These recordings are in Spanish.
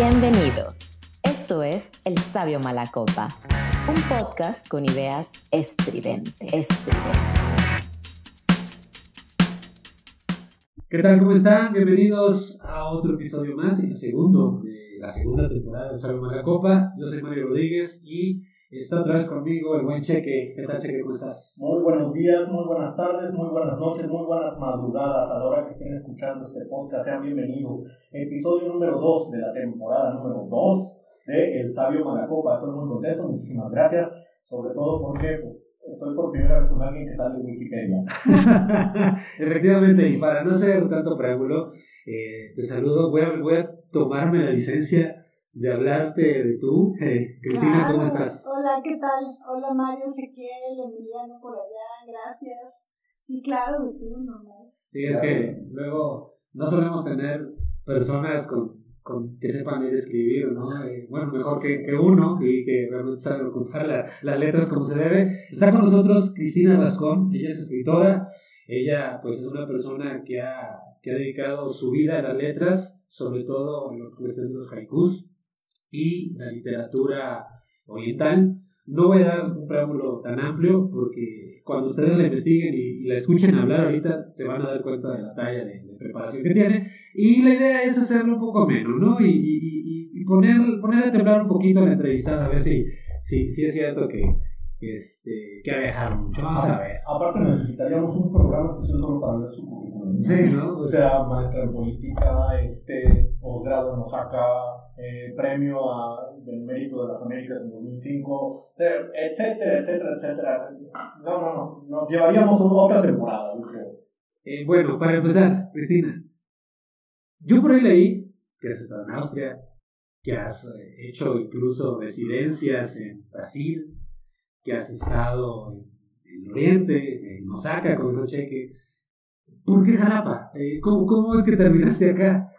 Bienvenidos. Esto es El Sabio Malacopa, un podcast con ideas estridentes. ¿Qué tal? ¿Cómo están? Bienvenidos a otro episodio más, el segundo de la segunda temporada de Sabio Malacopa. Yo soy Mario Rodríguez y está otra vez conmigo el buen Cheque. ¿Qué tal, Cheque? ¿Cómo estás? Muy buenos días, muy buenas tardes, muy buenas noches, muy buenas madrugadas a la hora que estén escuchando este podcast. Sean bienvenidos. Episodio número 2 de la temporada número 2 de El Sabio Malacopa. Estoy muy contento, muchísimas gracias. Sobre todo porque pues, estoy por primera vez con alguien que sale en Wikipedia. Efectivamente, y para no hacer tanto preámbulo, eh, te saludo. Voy a, voy a tomarme la licencia de hablarte de tú. Eh, Cristina, ¿cómo estás? Hola, ¿qué tal? Hola Mario, Ezequiel, Emiliano por allá, gracias. Sí, claro, de tú, normal. Sí, es que luego no solemos tener personas con, con que sepan leer y escribir, ¿no? Eh, bueno, mejor que, que uno y que realmente saben ocultar la- las letras como se debe. Está con nosotros Cristina Rascón, ella es escritora, ella pues es una persona que ha, que ha dedicado su vida a las letras, sobre todo en lo que es los haikus y la literatura oriental. No voy a dar un preámbulo tan amplio porque cuando ustedes la investiguen y, la escuchen hablar ahorita se van a dar cuenta de la talla de, preparación que tiene. Y la idea es hacerlo un poco menos, ¿no? Y, y, poner, poner a temblar un poquito la entrevistada, a ver si, si, si es cierto que, este, que ha viajado mucho. Vamos a ver. Aparte necesitaríamos un programa especial solo para ver su currículum. Sí, ¿no? O sea, maestra en política, este, posgrado en Osaka, eh, premio a, del mérito de las Américas en 2005, eh, etcétera, etcétera, etcétera. No, no, no, nos llevaríamos otra temporada, yo creo. Eh, bueno, para empezar, Cristina, yo por ahí leí que has estado en Austria, que has eh, hecho incluso residencias en Brasil, que has estado en, en Oriente, en Osaka con un cheque. ¿Por qué Jalapa? Eh, ¿cómo, ¿Cómo es que terminaste acá?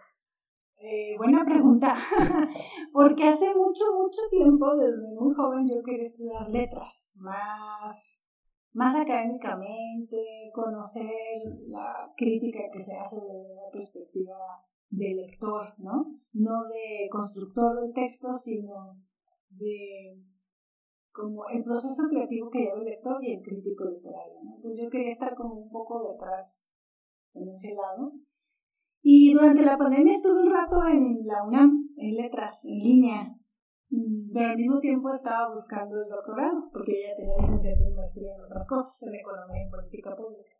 Eh, buena pregunta, porque hace mucho, mucho tiempo, desde muy joven, yo quería estudiar letras, más, más académicamente, conocer la crítica que se hace desde una perspectiva de lector, ¿no? No de constructor de textos, sino de como el proceso creativo que lleva el lector y el crítico literario, ¿no? Entonces yo quería estar como un poco detrás en ese lado. Y durante la pandemia estuve un rato en la UNAM, en letras, en línea, Mm, pero al mismo tiempo estaba buscando el doctorado, porque ella tenía licenciatura y maestría en otras cosas, en economía y política pública.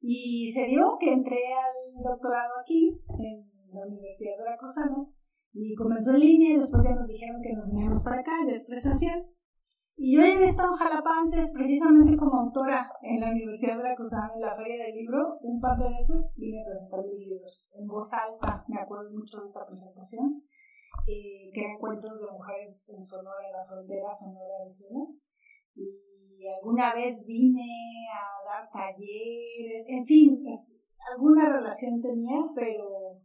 Y se dio que entré al doctorado aquí, en la Universidad Veracruzana, y comenzó en línea y después ya nos dijeron que nos veníamos para acá, ya es presencial. Y yo ya había estado en Jalapa antes, precisamente como autora en la Universidad Veracruzana, en la Feria del Libro, un par de veces vine a presentar mis libros en voz alta, me acuerdo mucho de esa presentación, eh, que eran cuentos de mujeres en Sonora, en la frontera Sonora del Sur. Y alguna vez vine a dar talleres, en fin, alguna relación tenía, pero,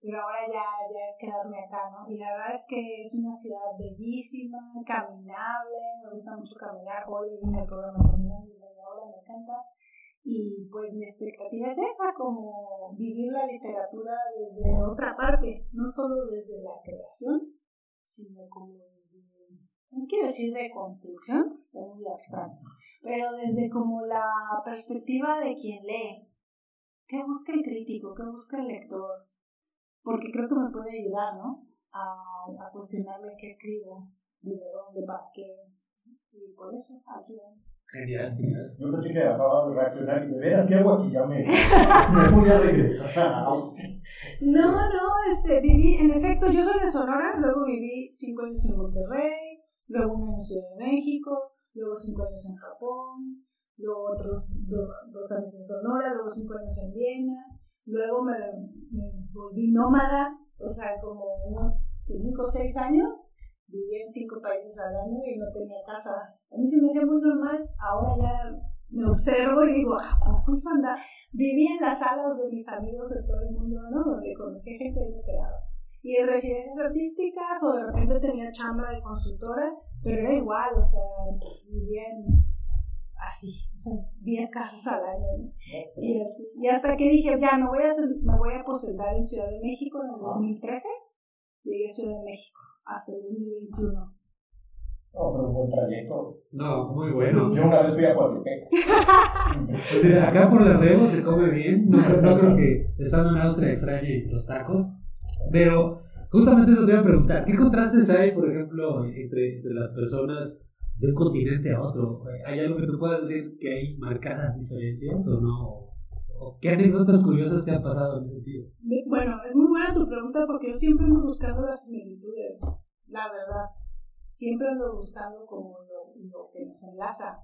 pero ahora ya, ya es quedarme acá, ¿no? Y la verdad es que es una ciudad bellísima, caminable, me gusta mucho caminar, hoy vine al programa caminando y ahora me encanta. Y pues mi expectativa es esa, como vivir la literatura desde otra parte, no solo desde la creación, sino como desde, no quiero decir de construcción, está muy abstracto, pero desde como la perspectiva de quien lee. ¿Qué busca el crítico? ¿Qué busca el lector? Porque creo que me puede ayudar, ¿no? A, a cuestionarme qué escribo, desde dónde, para qué. Y por eso, aquí vamos. Genial, genial. Yo pensé que acababa de reaccionar y de veras, ¿qué hago aquí? Ya me, me voy a regresar a Austria. No, no, este, viví, en efecto, yo soy de Sonora, luego viví cinco años en Monterrey, luego un año en Ciudad de México, luego cinco años en Japón, luego otros do- dos años en Sonora, luego cinco años en Viena, luego me, volví nómada, o sea, como unos cinco o seis años, viví en cinco países al año y no tenía casa. A mí se me hacía muy normal, ahora ya me observo y digo, ah, ¿cómo eso anda? Viví en las salas de mis amigos de todo el mundo, ¿no? Donde conocí gente y quedaba. Y en residencias artísticas o de repente tenía chamba de consultora, pero era igual, o sea, vivía en así, o sea, 10 casas al año, ¿no? Y, así. y hasta que dije, ya, me voy, a, me voy a posentar en Ciudad de México en el 2013, llegué a Ciudad de México hasta el 2021. No, pero un buen trayecto. No, muy bueno. Yo una vez fui a Coatepec. Acá por la Rebo se come bien. No, no creo que estando en Austria extrañe los tacos. Pero justamente eso te iba a preguntar. ¿Qué contrastes hay, por ejemplo, entre, entre las personas de un continente a otro? ¿Hay algo que tú puedas decir que hay marcadas diferencias o no? ¿O ¿Qué anécdotas curiosas te han pasado en ese sentido? Bueno, es muy buena tu pregunta porque yo siempre ando buscando las similitudes, la verdad. Siempre ando buscando como lo, lo que nos enlaza.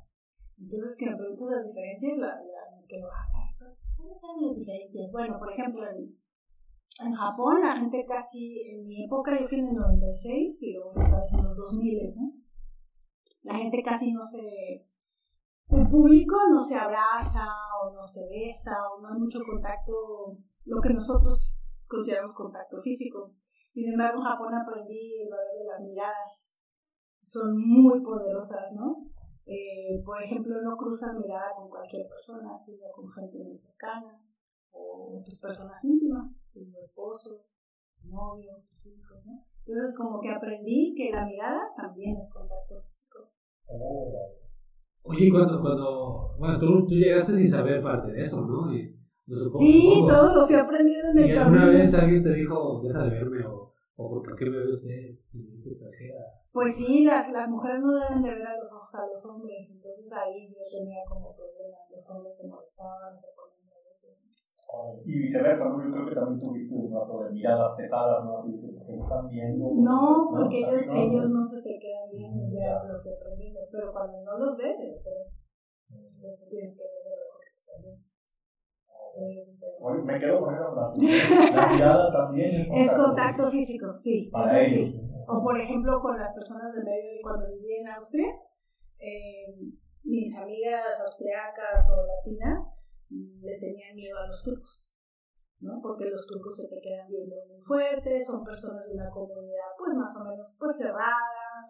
Entonces, que me preguntas las diferencias, la, la, me quedo, ah, caray, ¿cuáles son las diferencias? Bueno, por ejemplo, en, en Japón la gente casi, en mi época yo fui en el 96 y luego en los 2000, ¿no? La gente casi no se... El público no se abraza o no se besa o no hay mucho contacto, lo que nosotros consideramos contacto físico. Sin embargo, en Japón aprendí el valor de las miradas. Son muy poderosas, ¿no? Eh, por ejemplo, no cruzas mirada con cualquier persona, sino con gente muy cercana o tus personas íntimas, tu esposo, tu novio, tus hijos, ¿no? Entonces, como que aprendí que la mirada también es contacto físico. Oye, cuando, cuando bueno, tú, tú llegaste sin saber parte de eso, ¿no? Y, no supongo, Sí, supongo. todo lo fui aprendiendo en ¿Y el alguna camino. vez alguien te dijo, deja de verme o, o por qué me ve usted mente extranjera? Pues sí, las, las mujeres no deben de ver a los ojos a los hombres, entonces ahí yo tenía como problemas, los hombres se molestaban, se ponían. Y viceversa, ¿no? Yo creo que también tuviste un rato de miradas pesadas, ¿no? Así que están viendo. No, porque ellos, Así, ellos no se te quedan bien, ya lo estoy aprendiendo, pero cuando no los ves, ellos. Entonces tienes que ver lo que Oye, me quedo con esa frase. La mirada también es Es contacto físico, sí. Para eso ellos. sí. O por ejemplo con las personas del medio, cuando viví en Austria, eh, mis amigas austriacas o latinas mm, le tenían miedo a los turcos, ¿no? Porque los turcos se te quedan viendo muy fuertes, son personas de una comunidad pues más o menos pues cerrada.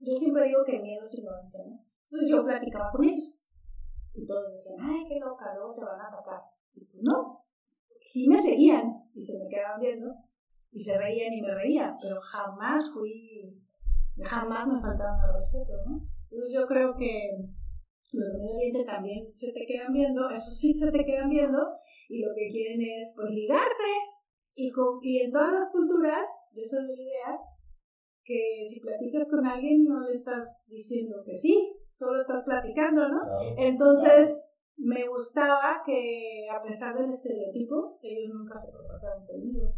Yo siempre digo que el miedo es ignorancia, ¿no? Entonces yo platicaba con ellos y todos decían, ay, qué loca, luego te van a atacar. Y no, sí me seguían y se me quedaban viendo y se reían y me reía, pero jamás fui, jamás me faltaban al respeto, ¿no? Entonces yo creo que los de Medio Oriente también se te quedan viendo, eso sí se te quedan viendo y lo que quieren es pues ligarte y, con, y en todas las culturas, yo soy de la idea que si platicas con alguien no le estás diciendo que sí, solo estás platicando, ¿no? Claro. Entonces, me gustaba que, a pesar del estereotipo, ellos nunca se pasaron conmigo.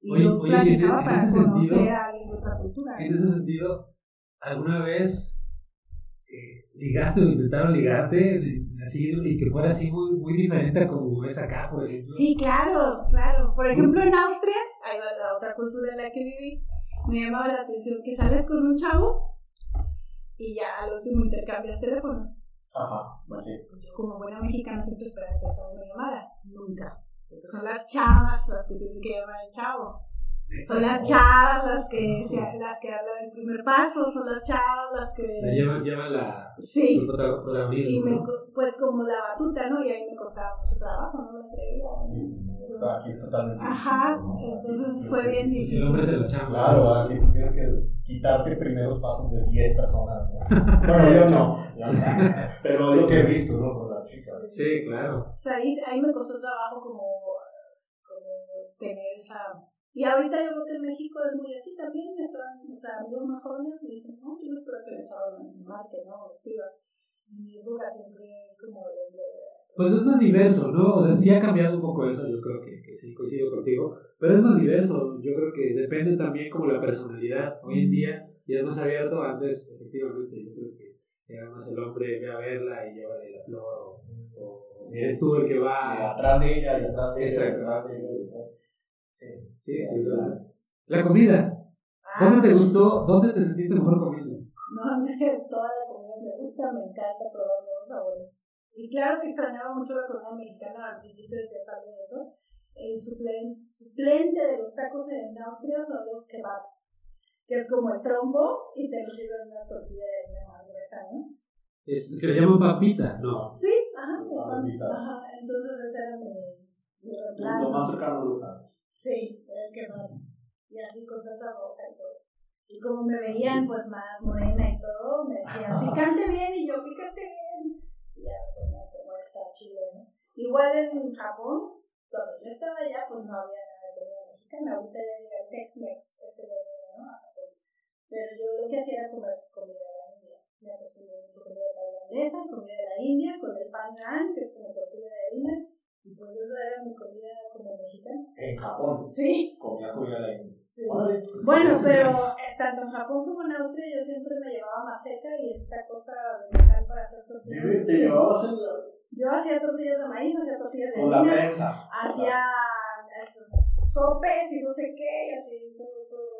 Y Oye, yo oye, en- platicaba en para ese conocer sentido- a alguien de otra cultura. En ese sentido, ¿alguna vez eh, ligaste o intentaron ligarte así y que fuera así muy, muy diferente a como es acá, por ejemplo? Sí, claro, claro. Por ejemplo, en Austria, va la otra cultura en la que viví, me llamaba la atención que sales con un chavo y ya al último intercambias teléfonos. Ajá, Bueno, pues yo como buena mexicana siempre esperaba que el chavo me llamara. Nunca. Porque son las chavas las que tienen que llamar al chavo. Son las chavas las que, se, las que hablan del primer paso, son las chavas las que... Llevan, llevan la, Sí, el y me, ¿no? pues como la batuta, ¿no? Y ahí me costaba mucho trabajo, no me atrevía. Sí, está aquí totalmente. Ajá, ¿no? entonces fue bien El difícil. hombre se lo chamba. Claro, aquí tú tienes que quitarte primeros pasos de 10 personas. ¿no? Bueno, yo no, yo no. Pero es lo que he visto, ¿no? Con las chicas. Sí, claro. O sea, ahí, ahí me costó trabajo como, como tener esa... Y ahorita yo creo que en México es muy así también, están, o sea, amigos más jóvenes me dicen, no, yo no espero que el chavo me marque, ¿no? O escriba. Y mi duda siempre es como de... de- Pues es más diverso, ¿no? O sea, sí ha cambiado un poco eso, yo creo que, que sí coincido contigo, pero es más diverso, yo creo que depende también como la personalidad. Hoy en día ya es más abierto, antes efectivamente yo creo que era más el hombre ve a verla y llévale la flor, o, o eres tú el que Y va... atrás de ella, y atrás de ella, y Exacto. atrás de ella. Sí, Sí, sí, claro. La comida, Ah, ¿dónde te gustó? ¿Dónde te sentiste mejor comiendo? No, a mí toda la comida me gusta, me encanta probar nuevos sabores. Y claro que extrañaba mucho la comida mexicana, al principio decía también eso. El suplen- suplente de los tacos en Austria son los kebab, que es como el trombo y te lo sirven en una tortilla de harina más gruesa, ¿no? Es, que le llaman papita, no. Sí, ajá, Ah, pan. mitad. ajá. Entonces ese era mi, mi Lo más reemplazo. cercano a los tacos. Sí, era el kebab. y así con salsa roja y todo. Y como me veían pues más morena y todo, me decían, picante bien, y yo, picante bien. Y ya, pues no, como está chile, Igual en Japón, cuando yo estaba allá, pues no había nada de comida mexicana. Ahorita ya llega el Tex-Mex, ese de, ¿no? A Japón. Pero yo lo que hacía era comer comida de la India. Me acostumbré mucho comida tailandesa, comida de la India, con el pan naan, que es como tortilla de harina. Y pues eso era mi comida como mexicana. En Japón. Sí. Comías comida India. Sí. Bueno, pero eh, tanto en Japón como en Austria yo siempre me llevaba maseca y esta cosa de metal para hacer tortillas. ¿Te llevabas en la, Yo hacía tortillas de maíz, hacía tortillas de harina, hacía esos sopes y no sé qué, y así todo, todo.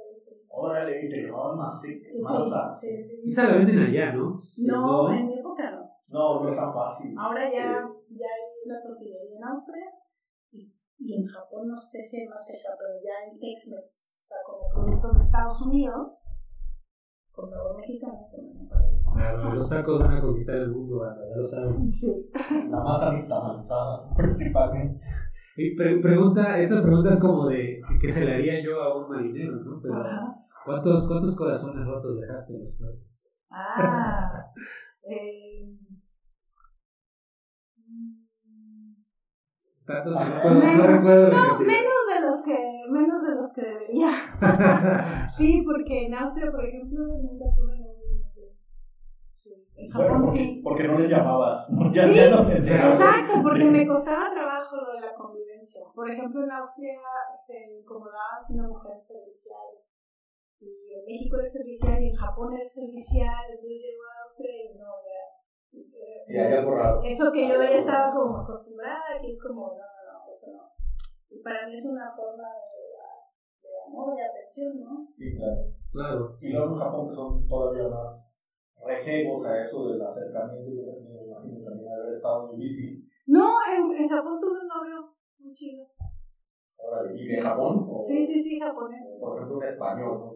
Órale, te llevaban más Sí, masa. sí, sí. Esa la venden allá, ¿no? No, en mi época no. No, no es tan fácil. Ahora ya, ya hay una tortillería en Austria y, y en Japón no sé si hay maseca, pero ya en Tex-Mex, o sea, como productos de Estados Unidos, con sabor mexicano. Claro, los tacos van a conquistar el mundo, ya lo saben. Sí. La masa nixtamalizada, principalmente. Y pre- pregunta, esta pregunta es como de que se le haría yo a un marinero, ¿no? Pero. ¿cuántos, ¿cuántos corazones rotos dejaste en los platos? Ah. eh, Tantos que no, puedo, no Menos- recuerdo no, menos de los que menos de los que debería. Sí, porque en Austria, por ejemplo, nunca tuve. Sí. En Bueno, Japón porque, sí. porque no les llamabas. Ya, Sí, ya no te. Exacto, porque me costaba trabajo lo de la convivencia. Por ejemplo, en Austria se incomodaba si una mujer es servicial. Y en México es servicial y en Japón es servicial. Entonces llego a Austria y no, ya. Sí, hay algo raro. Eso que yo ya estaba como acostumbrada, que es como, no, no, no, eso no. Y para mí es una forma de, de amor, de atención, ¿no? Sí, claro. Claro. Y luego en Japón que son todavía más rejegos a eso del acercamiento. Yo me imagino también haber estado muy bici. No, en, en Japón tuve un novio muy chido. ¿Y de Japón? O, Sí, sí, sí, japonés. Por ejemplo, un español, ¿no?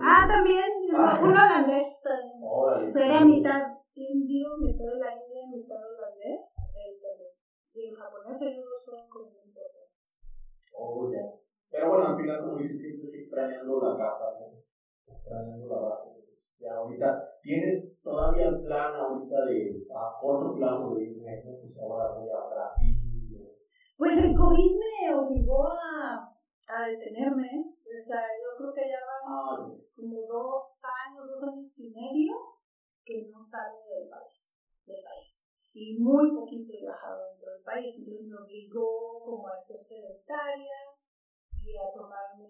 Ah, también, Ah. un holandés también. Órale. Era mitad indio, mitad de la India, mitad holandés. También. Y el japonés ellos dos fueron como importantes. Oh, ya. Pero bueno, al final, como dices, siempre extrañando la casa, ¿no? Extrañando la base. Ya ahorita, ¿tienes todavía el plan ahorita de a corto plazo de irme. Pues ahora voy a Brasil. Pues el COVID me obligó a, a detenerme. O sea, yo creo que ya van Ah, como dos años, dos años y medio que no salgo del país. Del país. Y muy poquito he viajado dentro del país. Entonces me obligó como a ser sedentaria y a tomarme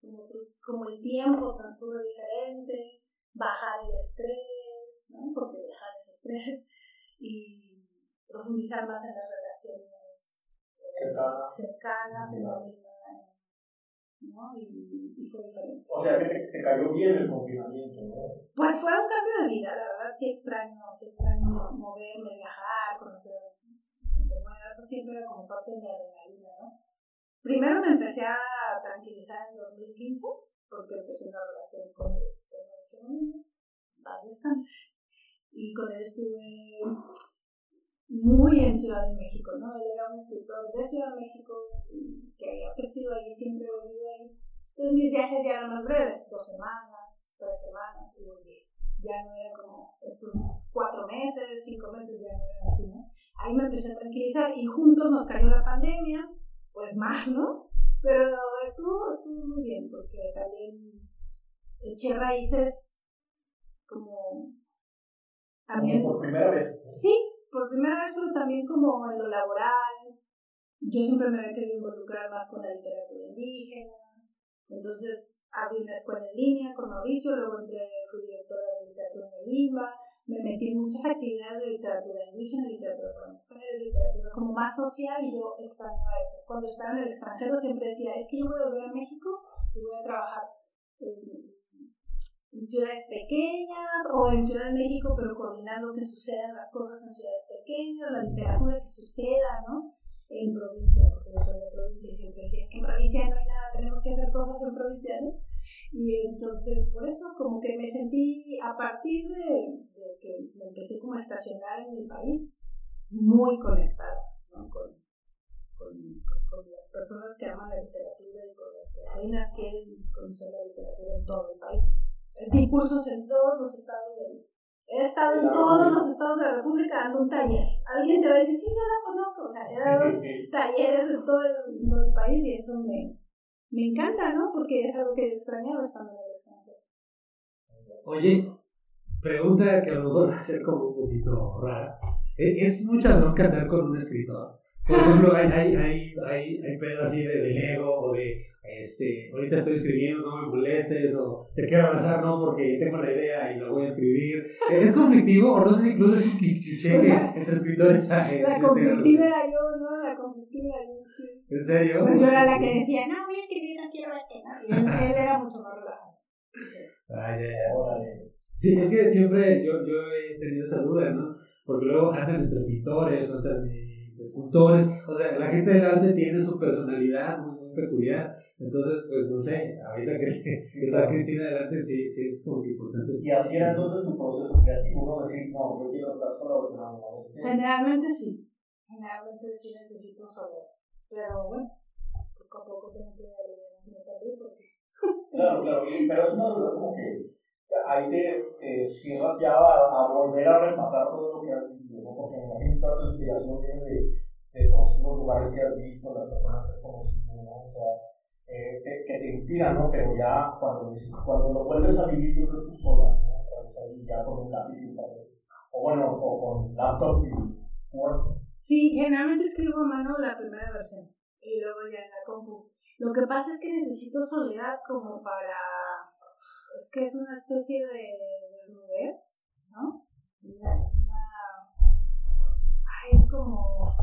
como, como el tiempo transcurre diferente, bajar el estrés, ¿no? Porque dejar ese estrés y profundizar más en las relaciones eh, Cercanas. cercanas en la misma ¿no? Y, y fue diferente. O sea que te, te cayó bien el confinamiento, ¿no? Pues fue un cambio de vida, la verdad sí extraño, sí extraño moverme, viajar, conocer gente nueva, eso siempre era como parte de mi adrenalina, ¿no? Primero me empecé a tranquilizar en 2015, porque empecé una relación con el Mauricio Molina, paz descanse, y con él estuve muy en Ciudad de México, ¿no? Él era un escritor de Ciudad de México que había crecido ahí, siempre vivido ahí. Entonces mis viajes ya eran más breves, dos semanas, tres semanas y. Ya no era como estos cuatro meses, cinco meses, ya no era así, ¿no? Ahí me empecé a tranquilizar y juntos nos cayó la pandemia, pues más, ¿no? Pero estuvo, estuvo muy bien porque también eché raíces como también por primera vez. Sí, por primera vez, pero también como en lo laboral. Yo siempre me había querido involucrar más con la literatura indígena. Entonces abrí una escuela en línea con Mauricio, luego entré, fui directora de literatura en Lima. Me metí en muchas actividades de literatura indígena, literatura para mujeres, literatura como más social y yo extrañaba eso. Cuando estaba en el extranjero siempre decía, es que yo voy a volver a México y voy a trabajar en, en ciudades pequeñas o en Ciudad de México, pero coordinando que sucedan las cosas en ciudades pequeñas, la literatura que suceda, ¿no? En provincia, porque yo soy de provincia y siempre decía, es que en provincia no hay nada, tenemos que hacer cosas en provincia, ¿no? Y entonces, por eso, como que me sentí, a partir de, de que me empecé como a estacionar en mi país, muy conectada, ¿no? Con, con, pues, con las personas que aman la literatura y con las que reinas quieren conocer la literatura en todo el país. Di cursos en todos los estados del He estado en todos los estados de la República dando un taller. Alguien te va a decir, sí, yo la conozco. O sea, he dado talleres en todo el, todo el país y eso me, me encanta, ¿no? Porque es algo que yo extrañaba estando en el extranjero. Oye, pregunta que a lo mejor va a ser como un poquito rara. ¿E-, ¿Es mucha bronca andar con un escritor? Por ejemplo, hay, hay, hay, hay, hay pedos así de, de ego o de, este, ahorita estoy escribiendo, no me molestes, o te quiero abrazar, no, porque tengo la idea y lo voy a escribir. ¿Es conflictivo o no sé si incluso es un chicheque entre escritores? Eh, la conflictiva era yo, ¿no? La conflictiva era yo, sí. ¿En serio? Pues yo era la que decía, no, voy a escribir, no quiero verte, ¿no? Y él, él era mucho más relajado. Ay, ya, ya. Sí, es que siempre yo, yo he tenido esa duda, ¿no? Porque luego andan entre pintores, o escultores, o sea, la gente del arte tiene su personalidad muy, muy peculiar, entonces, pues no sé, ahorita que, está Cristina delante, sí, sí es como que importante. Y así era entonces tu proceso creativo, ¿no? Decir, no, yo quiero estar solo no me Generalmente sí, generalmente sí necesito solo, pero bueno, poco a poco tengo que darle también porque... Claro, claro, pero es una soledad como que ahí te, cierras ya a, a, volver a repasar todo lo que has vivido, ¿no? Porque me imagino que tu inspiración viene de, de todos los lugares que has visto, las personas que has conocido, ¿no? O sea, eh, que te inspiran, ¿no? Pero ya cuando, cuando lo vuelves a vivir, yo creo tú sola, ¿no? ahí ya con un lápiz y papel. O bueno, o con laptop y Word. Sí, generalmente escribo a mano la primera versión y luego ya en la compu. Lo que pasa es que necesito soledad como para es que es una especie de desnudez, ¿no? Una, es como,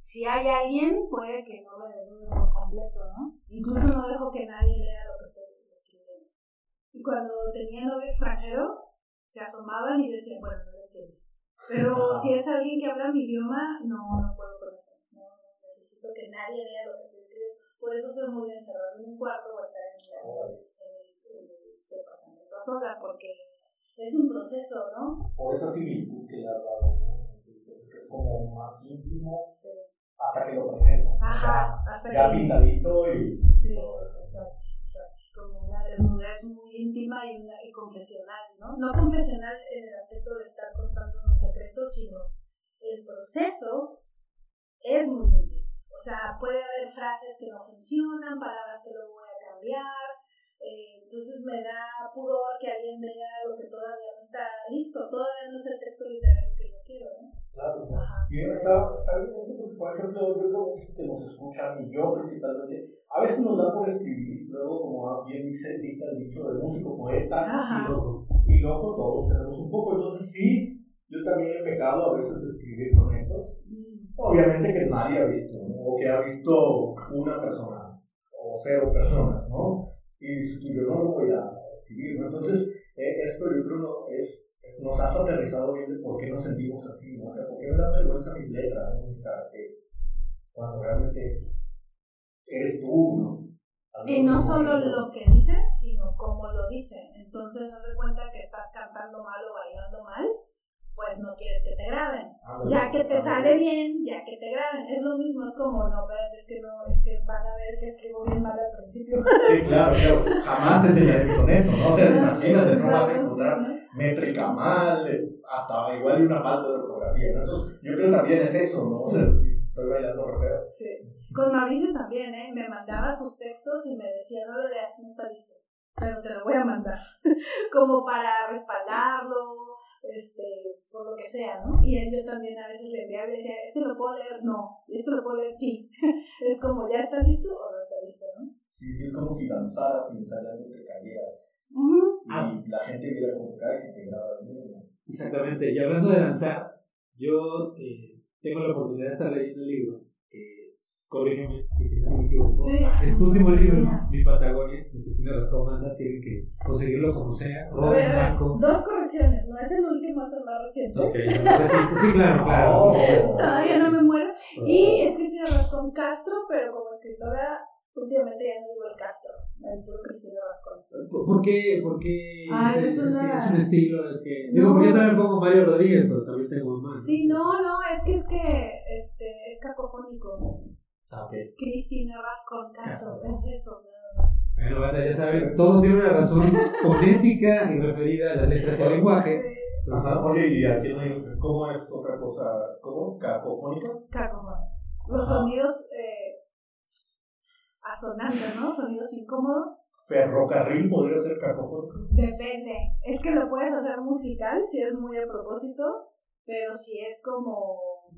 si hay alguien, puede que no me desnude por completo, ¿no? Incluso no dejo que nadie lea lo que estoy escribiendo. Y cuando tenía novio extranjero, se asomaban y decían, bueno, no lo entiendo. Pero si es alguien que habla mi idioma, no, no puedo con eso. No, necesito que nadie lea lo que estoy escribiendo. Por eso soy muy encerrado en un cuarto solas porque es un proceso, ¿no? Por esa similitud que le has dado, que es como más íntimo hasta que lo presentas. Ajá, hasta ya que... pintadito y sí, exacto, exacto. Es como una desnudez muy íntima y, una, y confesional, ¿no? No confesional en el aspecto de estar contando un secreto, sino el proceso es muy íntimo. O sea, puede haber frases que no funcionan, palabras que luego voy a cambiar, eh, entonces me da pudor que alguien vea lo que todavía no está listo, todavía no es el texto literario que yo quiero, ¿no? Claro, y está, está bien, porque por ejemplo, yo creo que nos escuchan, y yo principalmente, a veces nos da por escribir, luego como bien dice, dice el dicho del músico, poeta y loco, y loco todos tenemos un poco, entonces sí, yo también he pecado a veces de escribir sonetos, mm. obviamente que nadie ha visto, o que ha visto una persona, o cero personas, ¿no? Y yo no lo voy a recibir, ¿no? Entonces, eh, esto yo creo no, es, nos has aterrizado bien de por qué nos sentimos así, ¿no? O sea, por qué me da vergüenza mis letras, ¿no? mis caracteres, cuando realmente es, eres tú, ¿no? Y no solo lo que dices, sino cómo lo dicen. Entonces, haz de cuenta que estás cantando mal o bailando mal pues no quieres que te graben. Ah, ya que te sale bien, ya que te graben. Es lo mismo, es como, no, es que no, es que van a ver que escribo bien mal al principio. Sí, claro, pero jamás te enseñaré mi soneto, ¿no? O sea, imagínate, no vas a encontrar métrica mal, hasta igual y una falta de ortografía, ¿no? Entonces, yo creo que también es eso, ¿no? O sea, estoy bailando rapero. Sí. Con Mauricio también, ¿eh? Me mandaba sus textos y me decía, no lo leas, no está listo, pero te lo voy a mandar. como para respaldarlo, este, por lo que sea, ¿no? Y yo también a veces le enviaba y decía, ¿este lo puedo leer? No. ¿Y esto lo puedo leer? Sí. es como, ¿ya está listo o no está listo, no? Sí, sí, es como si danzaras y ensayando te cayeras. Y la gente viera cómo te caes y te graba el mismo. Exactamente. Y hablando de danzar, yo eh, tengo la oportunidad de estar leyendo el libro corrígeme si me equivoco. Sí. Es tu último libro, Mi Patagonia, de Cristina Rascón Manda, tienen que conseguirlo como sea. Ver, a ver, dos correcciones, no es el último, es el más reciente. Ok, reciente, sí, claro, claro. Oh, Todavía no me muero. Y es Cristina Rascón Castro, pero como escritora, últimamente ya no digo el Castro, el puro Cristina Rascón. ¿Por qué? Porque es, es, es, un estilo, es que... Digo, porque yo también pongo Mario Rodríguez, pero también tengo más. Sí, no, no, es que es que este, es cacofónico. Ah, okay. Cristina Vasconcaso, es eso, nada Bueno, banda, ya saben, todo tiene una razón fonética y referida a las letras y al lenguaje. Ajá, oye, y aquí no hay, ¿cómo es otra cosa? ¿Cómo? ¿Cacofónica? Cacofónica. Los sonidos eh, asonantes, ¿no? Sonidos incómodos. ¿Ferrocarril podría ser cacofónico? Depende. Es que lo puedes hacer musical si es muy a propósito, pero si es como ah,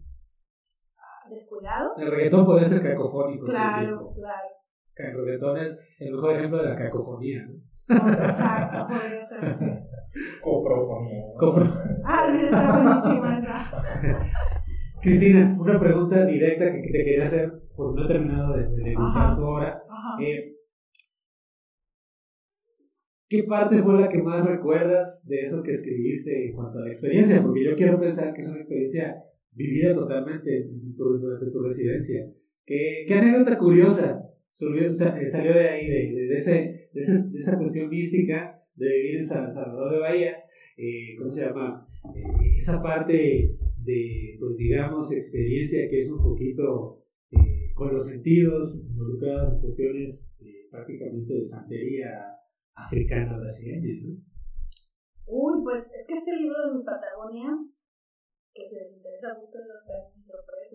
descuidado. El reggaetón podría ser cacofónico. Claro, claro. El reggaetón es el mejor ejemplo de la cacofonía, ¿no? Exacto, podría ser así. Coprofonía. Copro- Ah, está buenísima esa. Cristina, una pregunta directa que te quería hacer, porque no he terminado de, de Ajá. tu obra. Eh, ¿Qué parte fue la que más recuerdas de eso que escribiste en cuanto a la experiencia? Porque yo quiero pensar que es una experiencia vivida totalmente en tu- tu residencia. ¿Qué, qué anécdota curiosa salió, sa- eh, salió de ahí, de, de ese, de, ese- de esa cuestión mística de vivir en San Salvador de Bahía? Eh, ¿Cómo se llama? Eh, esa parte de, pues digamos, experiencia que es un poquito eh, con los sentidos involucradas en cuestiones eh, prácticamente de santería africana brasileña, ¿no? Uy, pues es que este libro de mi Patagonia, que si les interesa, búsquenlo, está en Micropress.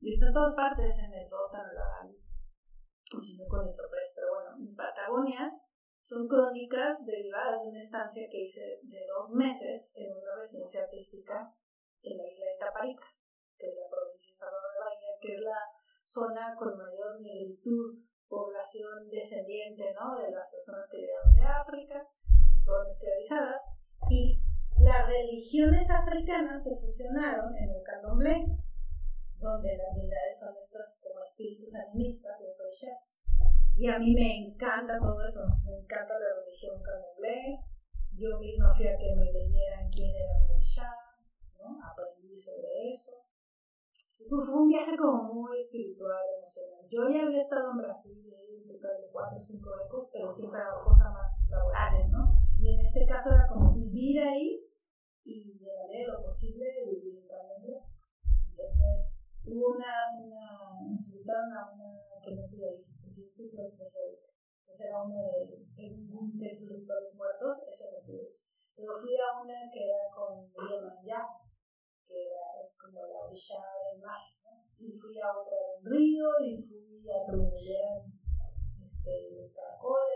Y está en todas partes, en el sótano, en la. Y si no con Micropress, pero bueno, mi Patagonia son crónicas derivadas de una estancia que hice de dos meses en una residencia artística en la isla de Taparica, que es la provincia de Salvador de Bahía, que es la zona con mayor negritud, población descendiente ¿no? de las personas que llegaron de África, fueron esclavizadas, y las religiones africanas se fusionaron en el candomblé, donde las deidades son estos como espíritus animistas, los oishas. Y a mí me encanta todo eso, me encanta la religión candomblé. Yo misma fui a que me leyeran quién era mi oishá, ¿no? aprendí sobre eso. Eso fue un viaje como muy espiritual, emocional. Yo ya había estado en Brasil, he ido cuatro o cinco veces, pero siempre hago cosas más laborales, ¿no? Y en este caso era como vivir ahí y de lo posible vivir en. Entonces, hubo una, una, nos invitaron a una pude ir, porque yo soy claustrofóbica. Ese era uno de, un de los muertos, ese pude ir. Pero fui a una que era con Yemanjá, que era, es como la orilla del mar, ¿no? Y fui a otra en río, y fui a me dieran este, los caracoles,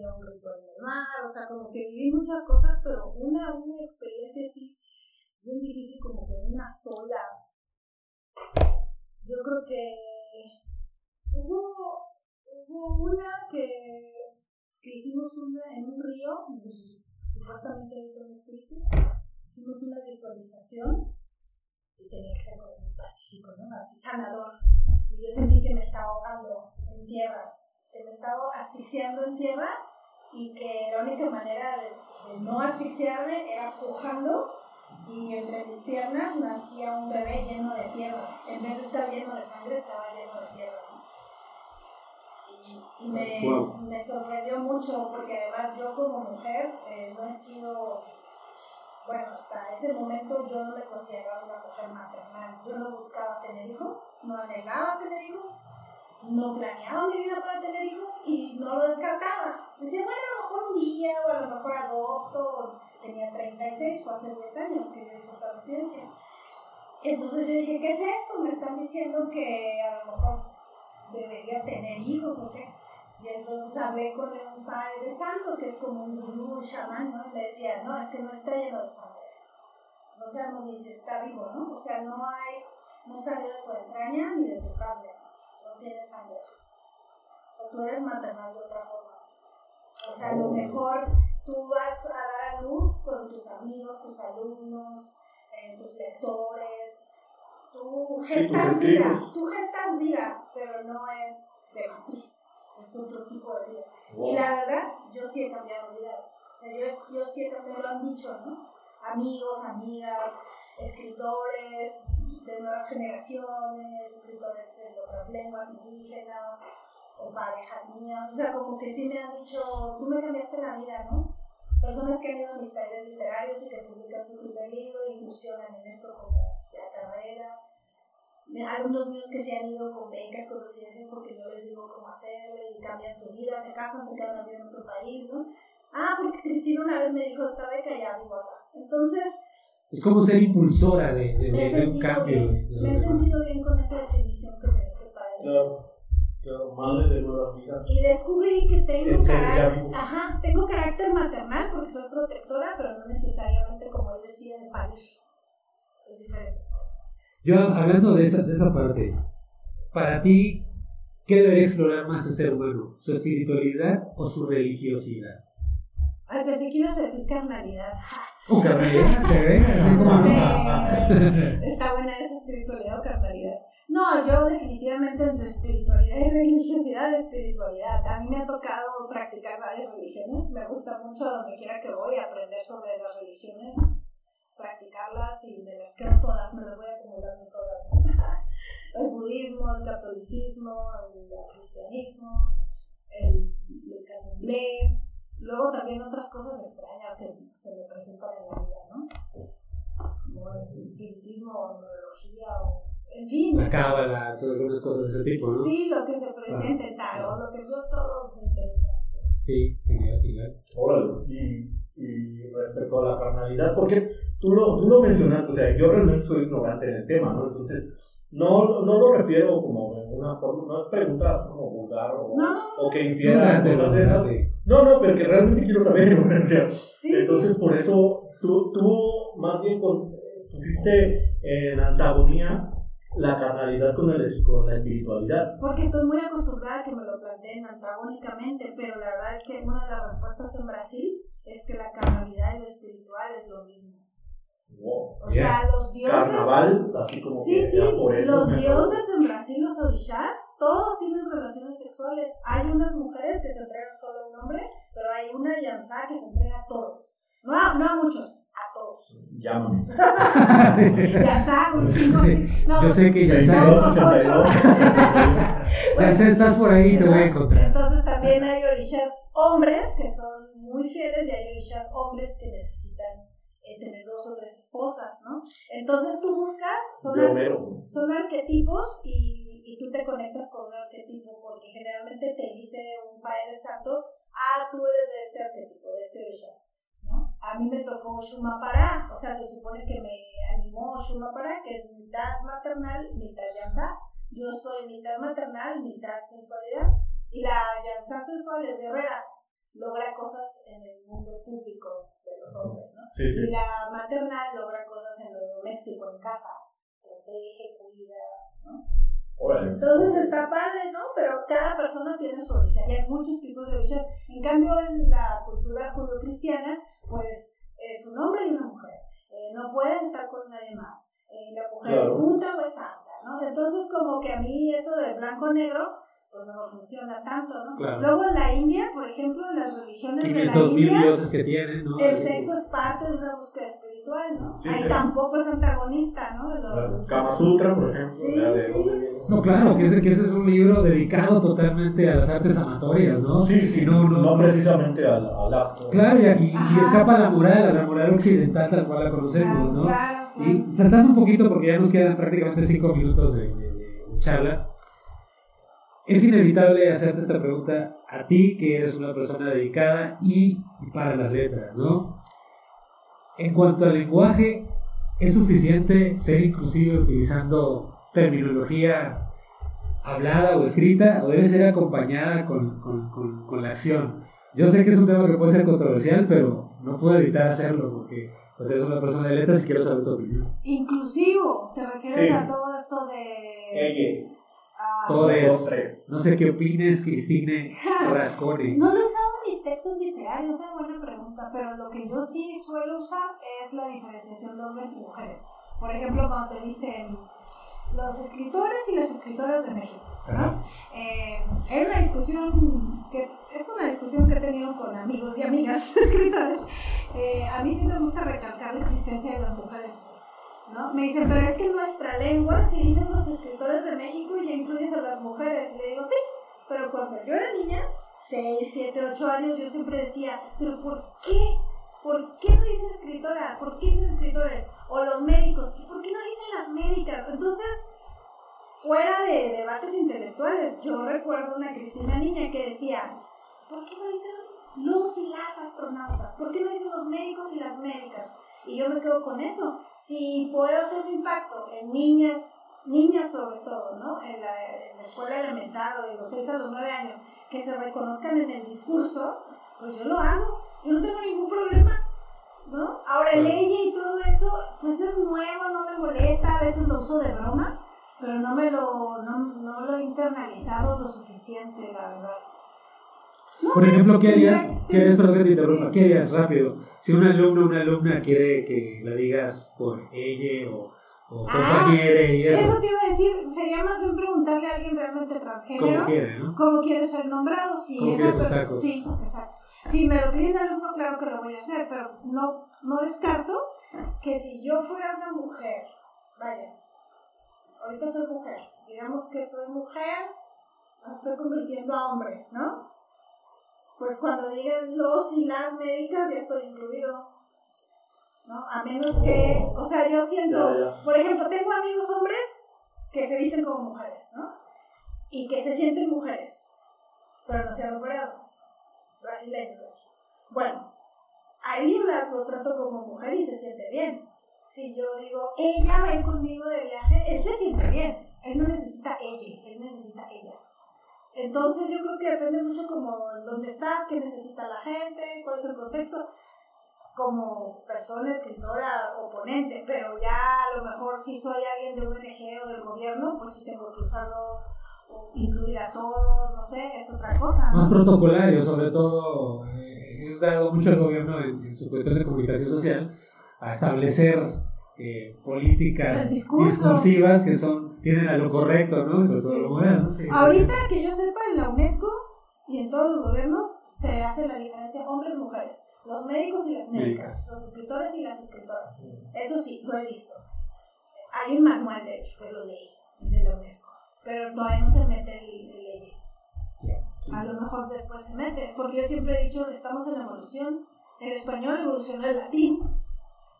a un rito en el mar, o sea, como que viví muchas cosas, pero una, una experiencia así, bien difícil, como que una sola yo creo que hubo, hubo una que, que hicimos una en un río, supuestamente hay un espíritu, hicimos una visualización y tenía que ser como pacífico, ¿no? Así sanador. Y yo sentí que me estaba ahogando en tierra, que me estaba asfixiando en tierra y que la única manera de, de no asfixiarme era pujando y entre mis piernas nacía un bebé lleno de tierra. En vez de estar lleno de sangre, estaba lleno de tierra. Y, y me, Wow. me sorprendió mucho porque además yo como mujer eh, no he sido, bueno, hasta ese momento yo no me consideraba una mujer maternal. Yo no buscaba tener hijos, no anhelaba tener hijos, no planeaba mi vida para tener hijos y no lo descartaba. Decía, bueno, a lo mejor un día o a lo mejor adopto. Tenía 36, fue hace 10 años que yo hice esa residencia. Entonces yo dije, ¿qué es esto? Me están diciendo que a lo mejor debería tener hijos o qué. Y entonces hablé con un padre de santo, que es como un gurú, un chamán, ¿no? Y me decía, no, es que no está lleno de sangre. No sabemos ni si está vivo, ¿no? O sea, no hay, no salió de tu entraña ni de tu carne, no tiene sangre. O sea, tú eres maternal de otra forma. O sea, a lo mejor tú vas a dar a luz con tus amigos, tus alumnos, eh, tus lectores. Tú Sí, gestas tus vida, tú gestas vida, pero no es de matriz, es otro tipo de vida. Y Wow. la verdad, yo sí he cambiado vidas. O sea, yo, yo sí he cambiado, lo han dicho, ¿no? Amigos, amigas, escritores de nuevas generaciones, escritores de otras lenguas indígenas, o parejas mías. O sea, como que sí me han dicho, tú me cambiaste la vida, ¿no? Personas que han ido a mis talleres literarios y que publican su primer libro e incursionan en esto como la carrera. algunos niños que se han ido con becas, con residencias porque yo les digo cómo hacerle y cambian su vida, se casan, se quedan a vivir en otro país, ¿no? Ah, porque Cristina una vez me dijo esta beca ya vivo acá. Entonces... Es como ser impulsora de, de, de un cambio. me he sentido bien con esa definición que me hace para Claro, claro, madre de nuevas vidas. Y descubrí que tengo carácter, ajá, tengo carácter maternal porque soy protectora, pero no necesariamente como él decía de. Es diferente. Yo, hablando de esa, de esa parte, para ti, ¿qué debería explorar más el ser humano? ¿Su espiritualidad o su religiosidad? Ay, pensé que ibas a decir carnalidad. O carnalidad, se ve, Está buena esa espiritualidad o carnalidad. No, yo definitivamente entre espiritualidad y religiosidad, espiritualidad. A mí me ha tocado practicar varias religiones. Me gusta mucho donde quiera que voy aprender sobre las religiones practicarlas y me las quedo todas, me las voy acumulando todas. el budismo, el catolicismo, el, cristianismo, el, el luego también otras cosas extrañas que se me presentan en la vida, ¿no? Como el espiritismo o numerología o en fin. La cábala, todas algunas cosas de ese tipo, ¿no? Sí, lo que se presenta, el tarot, lo que yo todo me interesa. Sí, genial, genial. Órale, y, y respecto a la carnalidad, porque tú lo, tú lo mencionaste, o sea, yo realmente soy ignorante en el tema, ¿no? Entonces, no, no lo refiero como de una forma, no es preguntas como vulgar o, o que infiera cosas de esas. No, no, pero que realmente quiero saber, sí, Entonces, por eso tú, tú más bien con, pusiste en antagonía la carnalidad con, el, con la espiritualidad. Porque estoy muy acostumbrada a que me lo planteen antagónicamente, pero la verdad es que una de las respuestas en Brasil es que la carnalidad y lo espiritual es lo mismo o sea, los dioses. Carnaval, así como sí, sí, los dioses en Brasil, los orishas, todos tienen relaciones sexuales. Hay unas mujeres que se entregan solo a un hombre, pero hay una Yansá que se entrega a todos. No a, no a muchos, a todos. Llámame. Yansá, un chingo. No, Yo sé que Yansá. Yansá, estás por ahí, te voy a encontrar. Entonces también hay orishas hombres que son muy fieles y hay orishas hombres que necesitan tener dos o tres esposas, ¿no? Entonces tú buscas, son, son arquetipos y, y, tú te conectas con un arquetipo porque generalmente te dice un padre santo, ah, tú eres de este arquetipo, de este Orisha, ¿no? A mí me tocó Shumapara, o sea, se supone que me animó Shumapara, que es mitad maternal, mitad yansa. Yo soy mitad maternal, mitad sensualidad. Y la yansa sensual es guerrera, logra cosas en el mundo público de los hombres, ¿no? Y la maternal logra cosas en lo doméstico, en casa, protege, cuida, ¿no? Entonces está padre, ¿no? Pero cada persona tiene su origen y hay muchos tipos de origen. En cambio, en la cultura judio-cristiana, pues es un hombre y una mujer. Eh, no pueden estar con nadie más. Eh, la mujer es puta o es santa, ¿no? Entonces, como que a mí eso de blanco-negro, pues no funciona tanto, ¿no? Luego en la India, por ejemplo, en las religiones de la India, dioses que tienen, ¿no? el sexo es parte de una búsqueda espiritual, ¿no? Ahí tampoco es antagonista, ¿no? Los, Kama Sutra, por ejemplo. Sí, sí. No, claro, que ese, que ese es un libro dedicado totalmente a las artes amatorias, ¿no? Sí, sí, no, no, no precisamente al, al acto. Claro, y, y, escapa la moral, a la moral occidental tal cual la conocemos, ¿no? Claro, Y saltando un poquito, porque ya nos quedan prácticamente cinco minutos de, de, de charla, es inevitable hacerte esta pregunta a ti, que eres una persona dedicada y para las letras, ¿no? En cuanto al lenguaje, ¿es suficiente ser inclusive utilizando terminología hablada o escrita o debe ser acompañada con, con, con, la acción? Yo sé que es un tema que puede ser controversial, pero no puedo evitar hacerlo porque pues, eres una persona de letras y quiero saber tu opinión. Inclusivo, te refieres a todo esto de... Todos. No sé qué opines, Cristine Rascone. No lo he usado en mis textos literarios, es una buena pregunta, pero lo que yo sí suelo usar es la diferenciación de hombres y mujeres. Por ejemplo, cuando te dicen los escritores y las escritoras de México. ¿no? Eh, es una discusión que es una discusión que he tenido con amigos y amigas escritores. Eh, a mí sí me gusta recalcar la existencia de las mujeres Me dicen, pero es que nuestra lengua, si dicen los escritores de México, ya incluyes a las mujeres. Y le digo, sí, pero cuando yo era niña, 6, 7, 8 años, yo siempre decía, pero ¿por qué? ¿Por qué no dicen escritoras? ¿Por qué dicen escritores? O los médicos, ¿y por qué no dicen las médicas? Entonces, fuera de debates intelectuales, yo recuerdo una Cristina Niña que decía, ¿por qué no dicen los y las astronautas? ¿Por qué no dicen los médicos y las médicas? Y yo me quedo con eso. Si puedo hacer un impacto en niñas, niñas sobre todo, ¿no? En la, escuela elemental o de los 6 a los 9 años, que se reconozcan en el discurso, pues yo lo hago. Yo no tengo ningún problema. ¿No? Ahora, el y todo eso, pues es nuevo, no me molesta, a veces lo uso de broma, pero no me lo, no, no lo he internalizado lo suficiente, la verdad. Por ejemplo, ¿qué harías? ¿Qué harías, perdón que te interrumpa? ¿Qué harías rápido? Si un alumno o una alumna quiere que la digas por ella o, o Ah, quiere y eso. Eso te iba a decir, sería más bien preguntarle a alguien realmente transgénero Como quiere, ¿no? cómo quiere ser nombrado. ¿Cómo estar con- Sí, exacto. Si me lo pide el alumno, claro que lo voy a hacer, pero no, no descarto que si yo fuera una mujer, vaya, ahorita soy mujer, digamos que soy mujer, me estoy convirtiendo a hombre, ¿no? Pues cuando digan los y las médicas ya estoy incluido. ¿No? A menos que, o sea, yo siento, Ya, ya. por ejemplo, tengo amigos hombres que se visten como mujeres, ¿no? Y que se sienten mujeres, pero no se han operado. Brasileños. Bueno, a él la- lo trato como mujer y se siente bien. Si yo digo, ella va a ir conmigo de viaje, él se siente bien. Él no necesita ella, él necesita ella. Entonces yo creo que depende mucho como dónde estás, qué necesita la gente, cuál es el contexto. Como persona, escritora, oponente, pero ya a lo mejor si soy alguien de un ONG o del gobierno, pues sí tengo que usarlo, o incluir a todos, no sé, es otra cosa. ¿no? Más protocolario, sobre todo, eh, es dado mucho al gobierno en, en su cuestión de comunicación social a establecer eh, políticas discursivas que son tienen a lo correcto, ¿no? Sobre todo Sí. lo moderno. Sí, sí, Ahorita que yo sepa, en la UNESCO y en todos los gobiernos se hace la diferencia hombres-mujeres, los médicos y las médicas, los escritores y las escritoras. Eso sí, lo he visto. Hay un manual, de hecho, que lo leí, de la UNESCO, pero todavía no se mete el, el ley. A lo mejor después se mete, porque yo siempre he dicho, estamos en evolución. El español evolucionó el latín.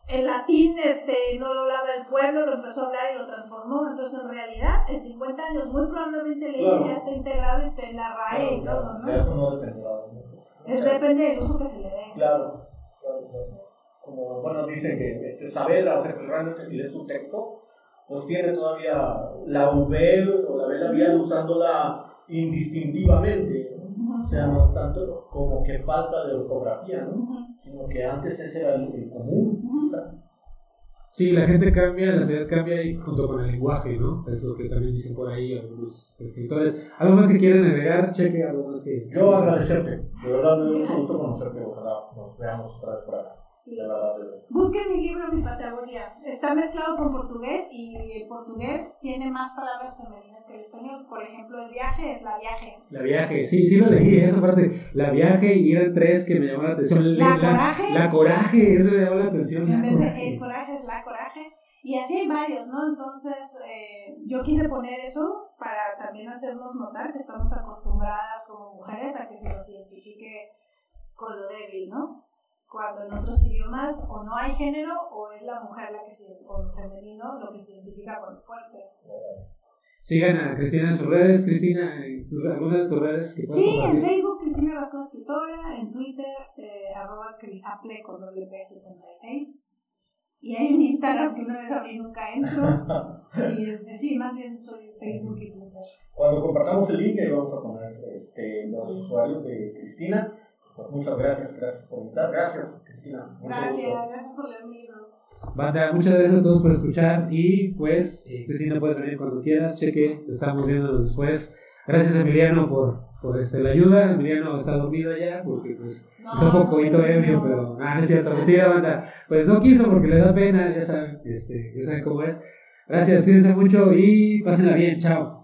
El latín este, no lo hablaba el pueblo, lo empezó a hablar y lo transformó. Entonces, en realidad, en 50 años, muy probablemente el Claro. ya esté integrado, esté en la RAE y todo, ¿no? eso no dependerá de nosotros. Es depende del uso que se le dé. Claro, claro, claro. Como, bueno, dice que este, Saavedra, o sea, que realmente si lees su texto, pues tiene todavía la V o la B labial usándola indistintivamente, ¿no? O sea, no es tanto como que falta de ortografía, ¿no? Sino que antes ese era el común. Sí, la gente cambia, la sociedad cambia y junto con el lenguaje, ¿no? Es lo que también dicen por ahí algunos escritores. ¿Algo más que quieren agregar? Cheque, algo más que... Yo agradecerte, de verdad me dio mucho gusto conocerte, ojalá nos veamos otra vez por acá. Sí. De de. Busquen mi libro Mi Patagonia. Está mezclado con portugués y el portugués tiene más palabras femeninas que el español. Por ejemplo, el viaje es la viaje. La viaje, sí, sí lo leí, esa parte. La viaje y eran tres que me llamó la atención. La coraje. La coraje, eso me llamó la atención. En la vez de coraje. el coraje es la coraje. Y así hay varios, ¿no? Entonces, eh, yo quise poner eso para también hacernos notar que estamos acostumbradas como mujeres a que se nos identifique con lo débil, ¿no? Cuando en otros idiomas o no hay género o es la mujer la que se, o lo femenino lo que se identifica con fuerte. Sigan a Cristina en sus redes. Cristina, ¿en tus- ¿alguna de tus redes que Sí, en? Facebook Cristina Vasco Escritora, en Twitter eh, arroba crisaple con doble P 76 y hay un Instagram que una vez abrí y nunca entro y este, sí, más bien soy Facebook y Twitter. Cuando compartamos el link, ahí vamos a poner este, los usuarios de Cristina. Pues muchas gracias, gracias por invitar. Gracias, Cristina. Gracias, gracias por leer mi libro. Banda, muchas gracias a todos por escuchar y pues, eh, Cristina, puedes venir cuando quieras, cheque, estamos viéndonos después. Gracias Emiliano por, por este, la ayuda, Emiliano está dormido ya porque pues, está un poquito ebrio, pero nada, no es cierto, mentira banda, pues no quiso porque le da pena, ya saben, este, ya saben cómo es. Gracias, cuídense mucho y pásenla bien, chao.